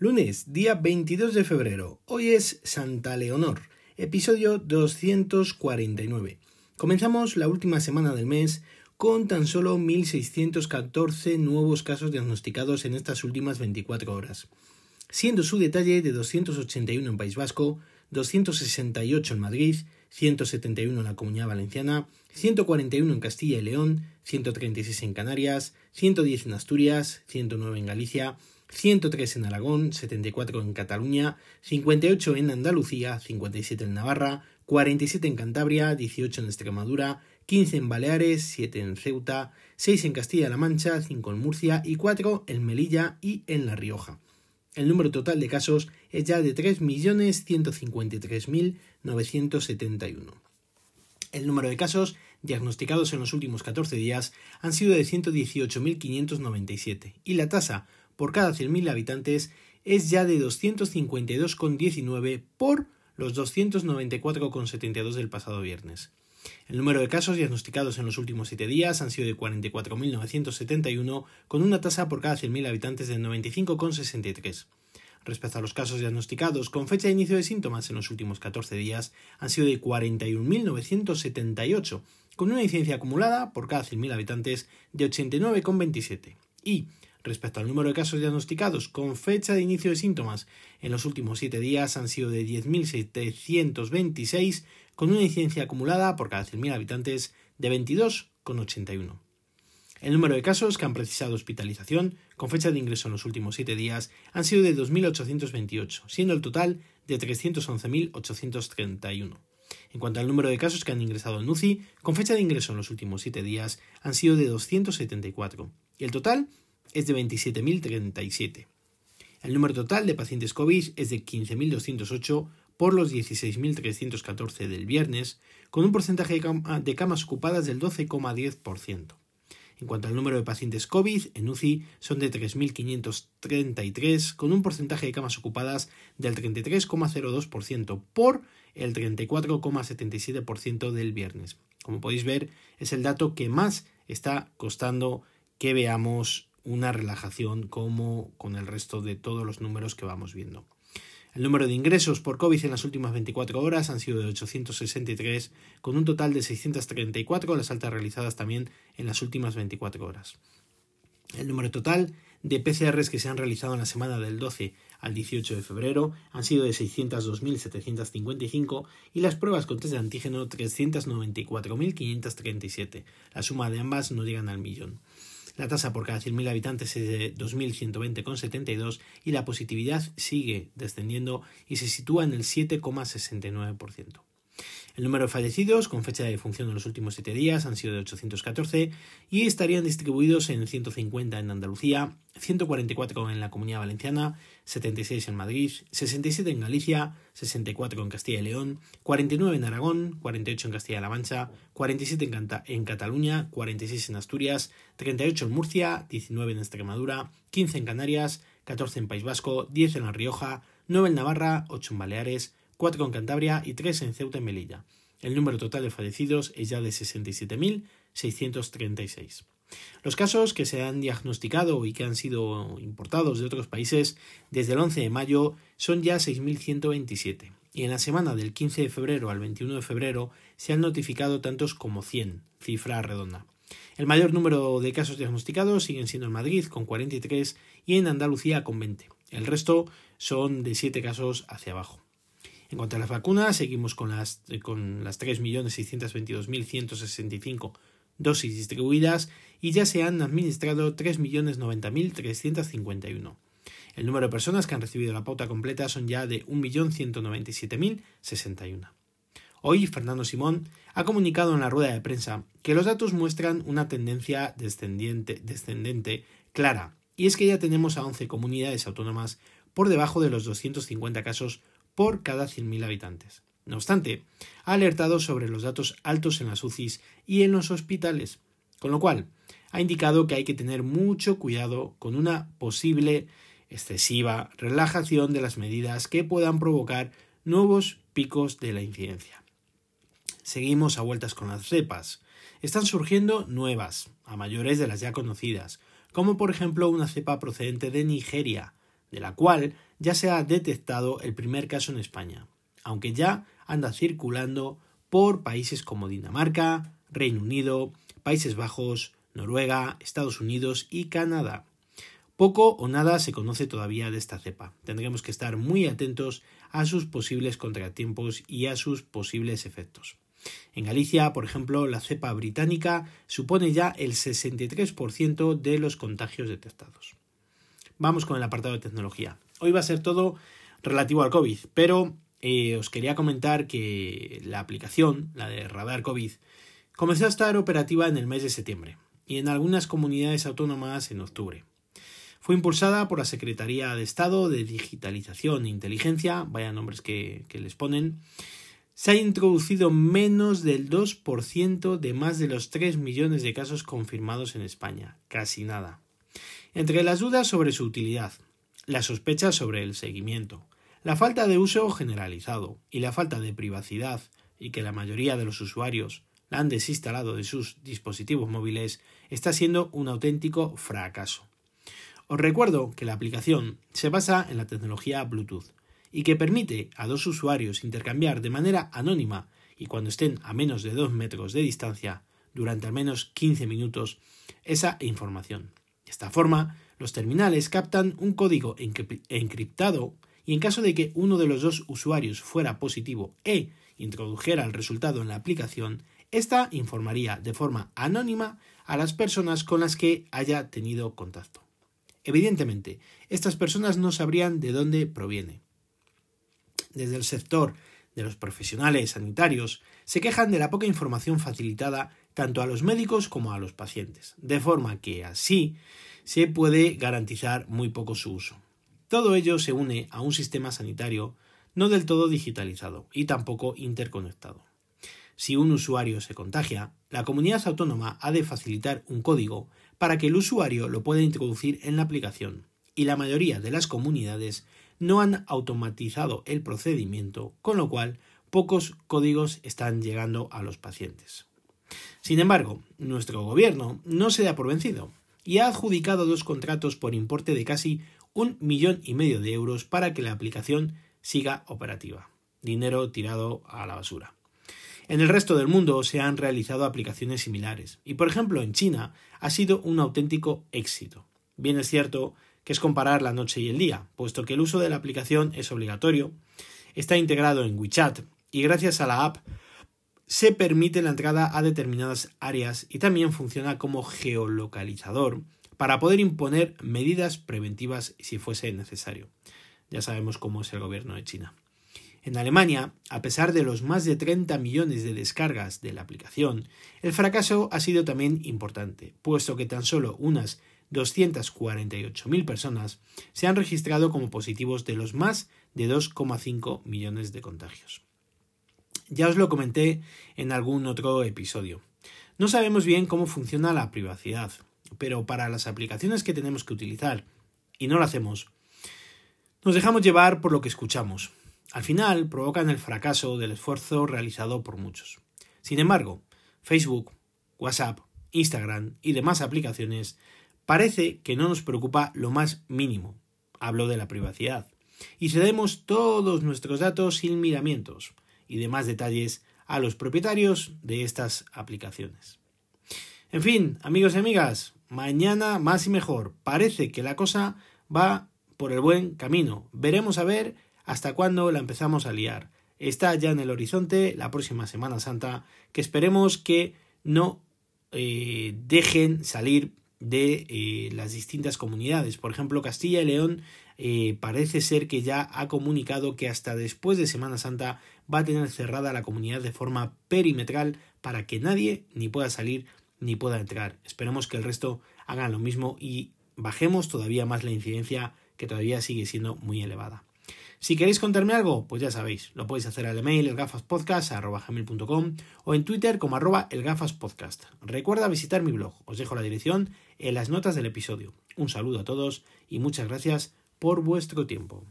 Lunes, día 22 de febrero. Hoy es Santa Leonor, episodio 249. Comenzamos la última semana del mes con tan solo 1.614 nuevos casos diagnosticados en estas últimas 24 horas, siendo su detalle de 281 en País Vasco, 268 en Madrid, 171 en la Comunidad Valenciana, 141 en Castilla y León, 136 en Canarias, 110 en Asturias, 109 en Galicia, 103 en Aragón, 74 en Cataluña, 58 en Andalucía, 57 en Navarra, 47 en Cantabria, 18 en Extremadura, 15 en Baleares, 7 en Ceuta, 6 en Castilla-La Mancha, 5 en Murcia y 4 en Melilla y en La Rioja. El número total de casos es ya de 3.153.971. El número de casos diagnosticados en los últimos 14 días han sido de 118.597 y la tasa por cada 100.000 habitantes es ya de 252,19 por los 294,72 del pasado viernes. El número de casos diagnosticados en los últimos 7 días han sido de 44.971, con una tasa por cada 100.000 habitantes de 95,63. Respecto a los casos diagnosticados con fecha de inicio de síntomas en los últimos 14 días, han sido de 41.978, con una incidencia acumulada por cada 100.000 habitantes de 89,27. Y, respecto al número de casos diagnosticados con fecha de inicio de síntomas en los últimos 7 días, han sido de 10.726, con una incidencia acumulada por cada 100.000 habitantes de 22,81. El número de casos que han precisado hospitalización con fecha de ingreso en los últimos 7 días han sido de 2.828, siendo el total de 311.831. En cuanto al número de casos que han ingresado en UCI, con fecha de ingreso en los últimos 7 días han sido de 274, y el total es de 27.037. El número total de pacientes COVID es de 15.208 por los 16.314 del viernes, con un porcentaje de camas ocupadas del 12,10%. En cuanto al número de pacientes COVID, en UCI son de 3.533, con un porcentaje de camas ocupadas del 33,02% por el 34,77% del viernes. Como podéis ver, es el dato que más está costando que veamos una relajación como con el resto de todos los números que vamos viendo. El número de ingresos por COVID en las últimas 24 horas han sido de 863, con un total de 634 las altas realizadas también en las últimas 24 horas. El número total de PCRs que se han realizado en la semana del 12 al 18 de febrero han sido de 602.755 y las pruebas con test de antígeno 394.537. La suma de ambas no llegan al millón. La tasa por cada 100.000 habitantes es de 2.120,72 y la positividad sigue descendiendo y se sitúa en el 7,69%. El número de fallecidos con fecha de defunción en los últimos 7 días han sido de 814 y estarían distribuidos en 150 en Andalucía, 144 en la Comunidad Valenciana, 76 en Madrid, 67 en Galicia, 64 en Castilla y León, 49 en Aragón, 48 en Castilla-La Mancha, 47 en, en Cataluña, 46 en Asturias, 38 en Murcia, 19 en Extremadura, 15 en Canarias, 14 en País Vasco, 10 en La Rioja, 9 en Navarra, 8 en Baleares, 4 en Cantabria y 3 en Ceuta y Melilla. El número total de fallecidos es ya de 67.636. Los casos que se han diagnosticado y que han sido importados de otros países desde el 11 de mayo son ya 6.127 y en la semana del 15 de febrero al 21 de febrero se han notificado tantos como 100, cifra redonda. El mayor número de casos diagnosticados siguen siendo en Madrid con 43 y en Andalucía con 20. El resto son de 7 casos hacia abajo. En cuanto a las vacunas, seguimos con las, con las 3.622.165 dosis distribuidas y ya se han administrado 3.090.351. El número de personas que han recibido la pauta completa son ya de 1.197.061. Hoy, Fernando Simón ha comunicado en la rueda de prensa que los datos muestran una tendencia descendente, descendente clara, y es que ya tenemos a 11 comunidades autónomas por debajo de los 250 casos por cada 100.000 habitantes. No obstante, ha alertado sobre los datos altos en las UCIs y en los hospitales, con lo cual ha indicado que hay que tener mucho cuidado con una posible excesiva relajación de las medidas que puedan provocar nuevos picos de la incidencia. Seguimos a vueltas con las cepas. Están surgiendo nuevas, a mayores de las ya conocidas, como por ejemplo una cepa procedente de Nigeria, de la cual ya se ha detectado el primer caso en España, aunque ya anda circulando por países como Dinamarca, Reino Unido, Países Bajos, Noruega, Estados Unidos y Canadá. Poco o nada se conoce todavía de esta cepa. Tendremos que estar muy atentos a sus posibles contratiempos y a sus posibles efectos. En Galicia, por ejemplo, la cepa británica supone ya el 63% de los contagios detectados. Vamos con el apartado de tecnología. Hoy va a ser todo relativo al COVID, pero eh, os quería comentar que la aplicación, la de Radar COVID, comenzó a estar operativa en el mes de septiembre y en algunas comunidades autónomas en octubre. Fue impulsada por la Secretaría de Estado de Digitalización e Inteligencia, vaya nombres que, que les ponen. Se ha introducido menos del 2% de más de los 3 millones de casos confirmados en España, casi nada. Entre las dudas sobre su utilidad, las sospechas sobre el seguimiento, la falta de uso generalizado y la falta de privacidad y que la mayoría de los usuarios la han desinstalado de sus dispositivos móviles está siendo un auténtico fracaso. Os recuerdo que la aplicación se basa en la tecnología Bluetooth y que permite a dos usuarios intercambiar de manera anónima y cuando estén a menos de 2 metros de distancia durante al menos 15 minutos esa información. De esta forma, los terminales captan un código encriptado y en caso de que uno de los dos usuarios fuera positivo e introdujera el resultado en la aplicación, ésta informaría de forma anónima a las personas con las que haya tenido contacto. Evidentemente, estas personas no sabrían de dónde proviene. Desde el sector de los profesionales sanitarios se quejan de la poca información facilitada tanto a los médicos como a los pacientes, de forma que así se puede garantizar muy poco su uso. Todo ello se une a un sistema sanitario no del todo digitalizado y tampoco interconectado. Si un usuario se contagia, la comunidad autónoma ha de facilitar un código para que el usuario lo pueda introducir en la aplicación, y la mayoría de las comunidades no han automatizado el procedimiento, con lo cual pocos códigos están llegando a los pacientes. Sin embargo, nuestro gobierno no se da por vencido y ha adjudicado dos contratos por importe de casi un millón y medio de euros para que la aplicación siga operativa. Dinero tirado a la basura. En el resto del mundo se han realizado aplicaciones similares y, por ejemplo, en China ha sido un auténtico éxito. Bien es cierto que es comparar la noche y el día, puesto que el uso de la aplicación es obligatorio, está integrado en WeChat y gracias a la app se permite la entrada a determinadas áreas y también funciona como geolocalizador para poder imponer medidas preventivas si fuese necesario. Ya sabemos cómo es el gobierno de China. En Alemania, a pesar de los más de 30 millones de descargas de la aplicación, el fracaso ha sido también importante, puesto que tan solo unas 248.000 personas se han registrado como positivos de los más de 2,5 millones de contagios. Ya os lo comenté en algún otro episodio. No sabemos bien cómo funciona la privacidad, pero para las aplicaciones que tenemos que utilizar, y no lo hacemos, nos dejamos llevar por lo que escuchamos. Al final provocan el fracaso del esfuerzo realizado por muchos. Sin embargo, Facebook, WhatsApp, Instagram y demás aplicaciones parece que no nos preocupa lo más mínimo. Hablo de la privacidad. Y cedemos todos nuestros datos sin miramientos y demás detalles a los propietarios de estas aplicaciones. En fin, amigos y amigas, mañana más y mejor. Parece que la cosa va por el buen camino. Veremos a ver hasta cuándo la empezamos a liar. Está ya en el horizonte la próxima Semana Santa, que esperemos que no eh, dejen salir de eh, las distintas comunidades. Por ejemplo, Castilla y León eh, parece ser que ya ha comunicado que hasta después de Semana Santa va a tener cerrada la comunidad de forma perimetral para que nadie ni pueda salir ni pueda entrar. Esperemos que el resto hagan lo mismo y bajemos todavía más la incidencia que todavía sigue siendo muy elevada. Si queréis contarme algo, pues ya sabéis, lo podéis hacer al email elgafaspodcast.com o en Twitter como arroba elgafaspodcast. Recuerda visitar mi blog, os dejo la dirección en las notas del episodio. Un saludo a todos y muchas gracias por vuestro tiempo.